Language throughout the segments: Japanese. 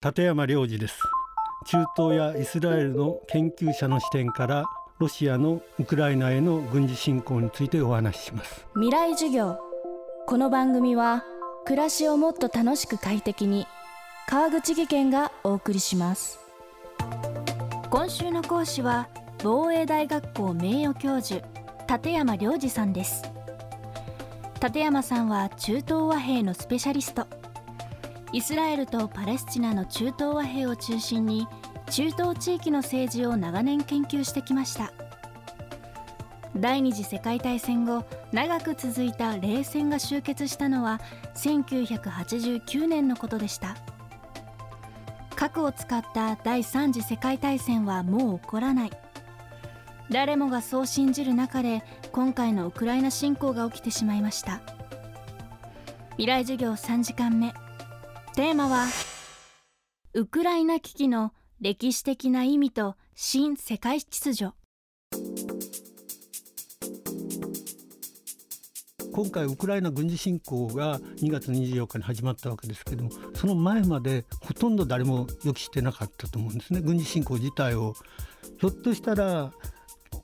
立山良二です。中東やイスラエルの研究者の視点からロシアのウクライナへの軍事侵攻についてお話しします。未来授業。この番組は暮らしをもっと楽しく快適に川口義賢がお送りします。今週の講師は防衛大学校名誉教授立山良二さんです。立山さんは中東和平のスペシャリストイスラエルとパレスチナの中東和平を中心に中東地域の政治を長年研究してきました。第二次世界大戦後長く続いた冷戦が終結したのは1989年のことでした。核を使った第三次世界大戦はもう起こらない。誰もがそう信じる中で今回のウクライナ侵攻が起きてしまいました。未来授業3時間目。テーマはウクライナ危機の歴史的な意味と新世界秩序。今回ウクライナ軍事侵攻が2月24日に始まったわけですけどもその前までほとんど誰も予期してなかったと思うんですね。軍事侵攻自体を。ひょっとしたら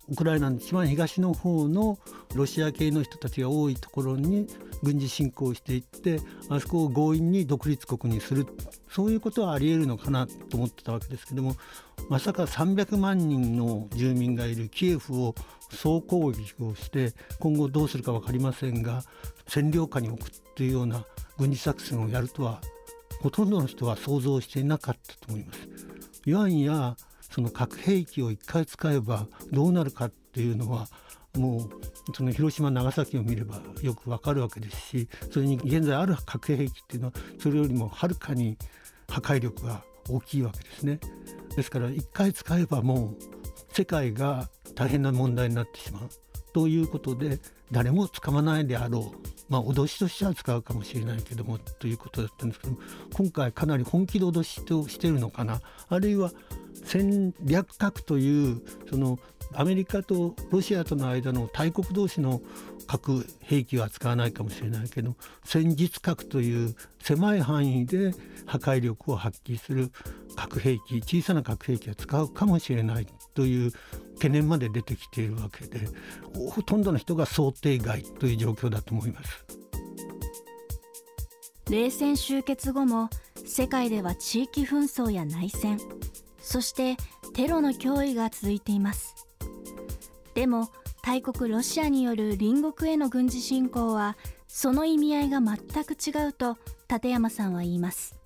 ウクライナの一番東の方のロシア系の人たちが多いところに軍事侵攻していってあそこを強引に独立国にするそういうことはありえるのかなと思ってたわけですけどもまさか300万人の住民がいるキエフを総攻撃をして今後どうするか分かりませんが占領下に置くっていうような軍事作戦をやるとはほとんどの人は想像していなかったと思います。いわんやその核兵器を1回使えばどうなるかっていうのはもうその広島長崎を見ればよくわかるわけですしそれに現在ある核兵器っていうのはそれよりもはるかに破壊力が大きいわけですね。ですから1回使えばもう世界が大変な問題になってしまうということで誰も使わないであろうまあ脅しとしては使うかもしれないけどもということだったんですけど今回かなり本気で脅しとしてるのかな？あるいは戦略核というそのアメリカとロシアとの間の大国同士の核兵器は使わないかもしれないけど戦術核という狭い範囲で破壊力を発揮する核兵器小さな核兵器は使うかもしれないという懸念まで出てきているわけでほとんどの人が想定外という状況だと思います。冷戦終結後も世界では地域紛争や内戦そしてテロの脅威が続いています。でも大国ロシアによる隣国への軍事侵攻はその意味合いが全く違うと立山さんは言います。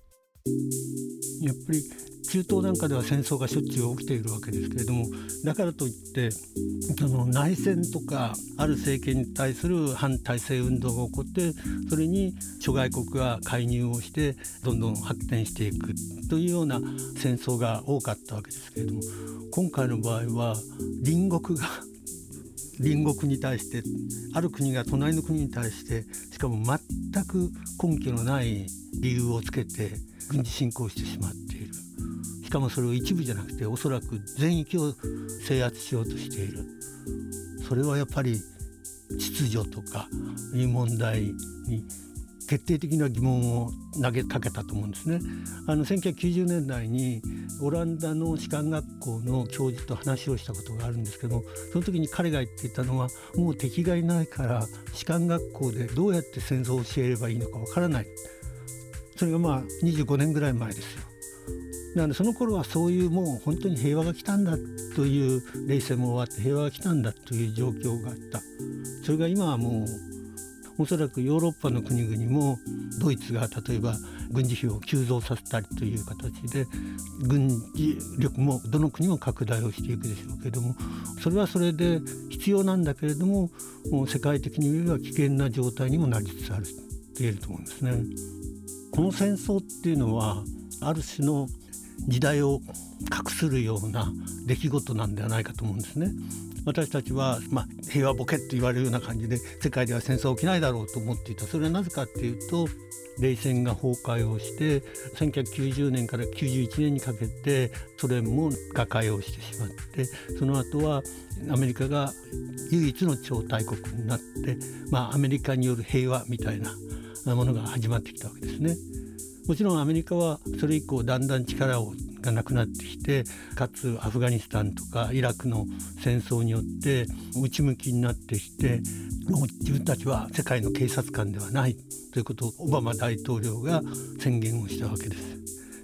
やっぱり中東なんかでは戦争がしょっちゅう起きているわけですけれどもだからといってその内戦とかある政権に対する反体制運動が起こってそれに諸外国が介入をしてどんどん発展していくというような戦争が多かったわけですけれども今回の場合は隣国が 隣国に対してある国が隣の国に対してしかも全く根拠のない理由をつけて軍事侵攻してしまっている。しかもそれを一部じゃなくておそらく全域を制圧しようとしている。それはやっぱり秩序とかいう問題に決定的な疑問を投げかけたと思うんですね。あの1990年代にオランダの士官学校の教授と話をしたことがあるんですけどもその時に彼が言っていたのはもう敵がいないから士官学校でどうやって戦争を教えればいいのかわからない。それがまあ25年ぐらい前ですよ。なのでその頃はそういうもう本当に平和が来たんだという冷戦も終わって平和が来たんだという状況があったそれが今はもうおそらくヨーロッパの国々もドイツが例えば軍事費を急増させたりという形で軍事力もどの国も拡大をしていくでしょうけどもそれはそれで必要なんだけれどももう世界的に見れば危険な状態にもなりつつあると言えると思うんですね。この戦争っていうのはある種の時代を画するような出来事なんではないかと思うんですね。私たちは、まあ、平和ボケって言われるような感じで世界では戦争起きないだろうと思っていたそれはなぜかっていうと冷戦が崩壊をして1990年から91年にかけてソ連も瓦解をしてしまってその後はアメリカが唯一の超大国になって、まあ、アメリカによる平和みたいなものが始まってきたわけですね。もちろんアメリカはそれ以降だんだん力をがなくなってきてかつアフガニスタンとかイラクの戦争によって内向きになってきてもう自分たちは世界の警察官ではないということをオバマ大統領が宣言をしたわけです。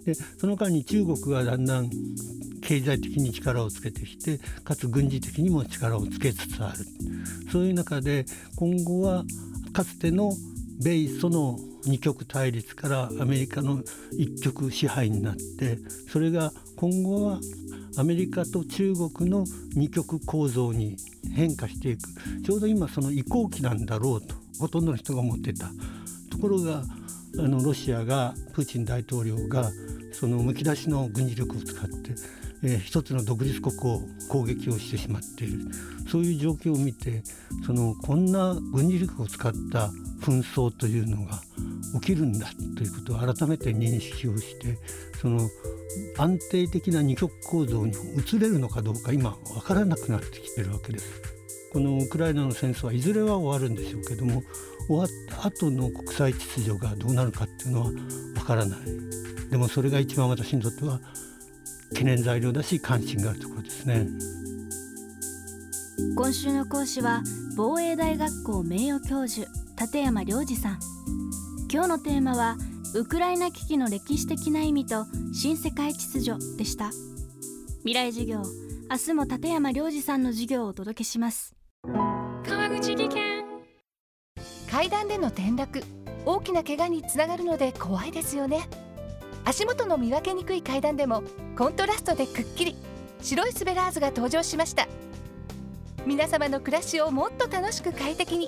でその間に中国がだんだん経済的に力をつけてきてかつ軍事的にも力をつけつつあるそういう中で今後はかつての米ソの二極対立からアメリカの一極支配になってそれが今後はアメリカと中国の二極構造に変化していく。ちょうど今その移行期なんだろうとほとんどの人が思ってた。ところがあのロシアがプーチン大統領がそのむき出しの軍事力を使って、えー、一つの独立国を攻撃をしてしまっている。そういう状況を見てそのこんな軍事力を使った紛争というのが起きるんだということを改めて認識をしてその安定的な二極構造に移れるのかどうか今分からなくなってきてるわけです。このウクライナの戦争はいずれは終わるんでしょうけども終わった後の国際秩序がどうなるかっていうのは分からないでもそれが一番私にとっては懸念材料だし関心があるところですね今週の講師は防衛大学校名誉教授立山良二さん。今日のテーマはウクライナ危機の歴史的な意味と新世界秩序でした。未来授業明日も立山良二さんの授業をお届けします。川口技研。階段での転落大きな怪我につながるので怖いですよね。足元の見分けにくい階段でもコントラストでくっきり白いスベラーズが登場しました。皆様の暮らしをもっと楽しく快適に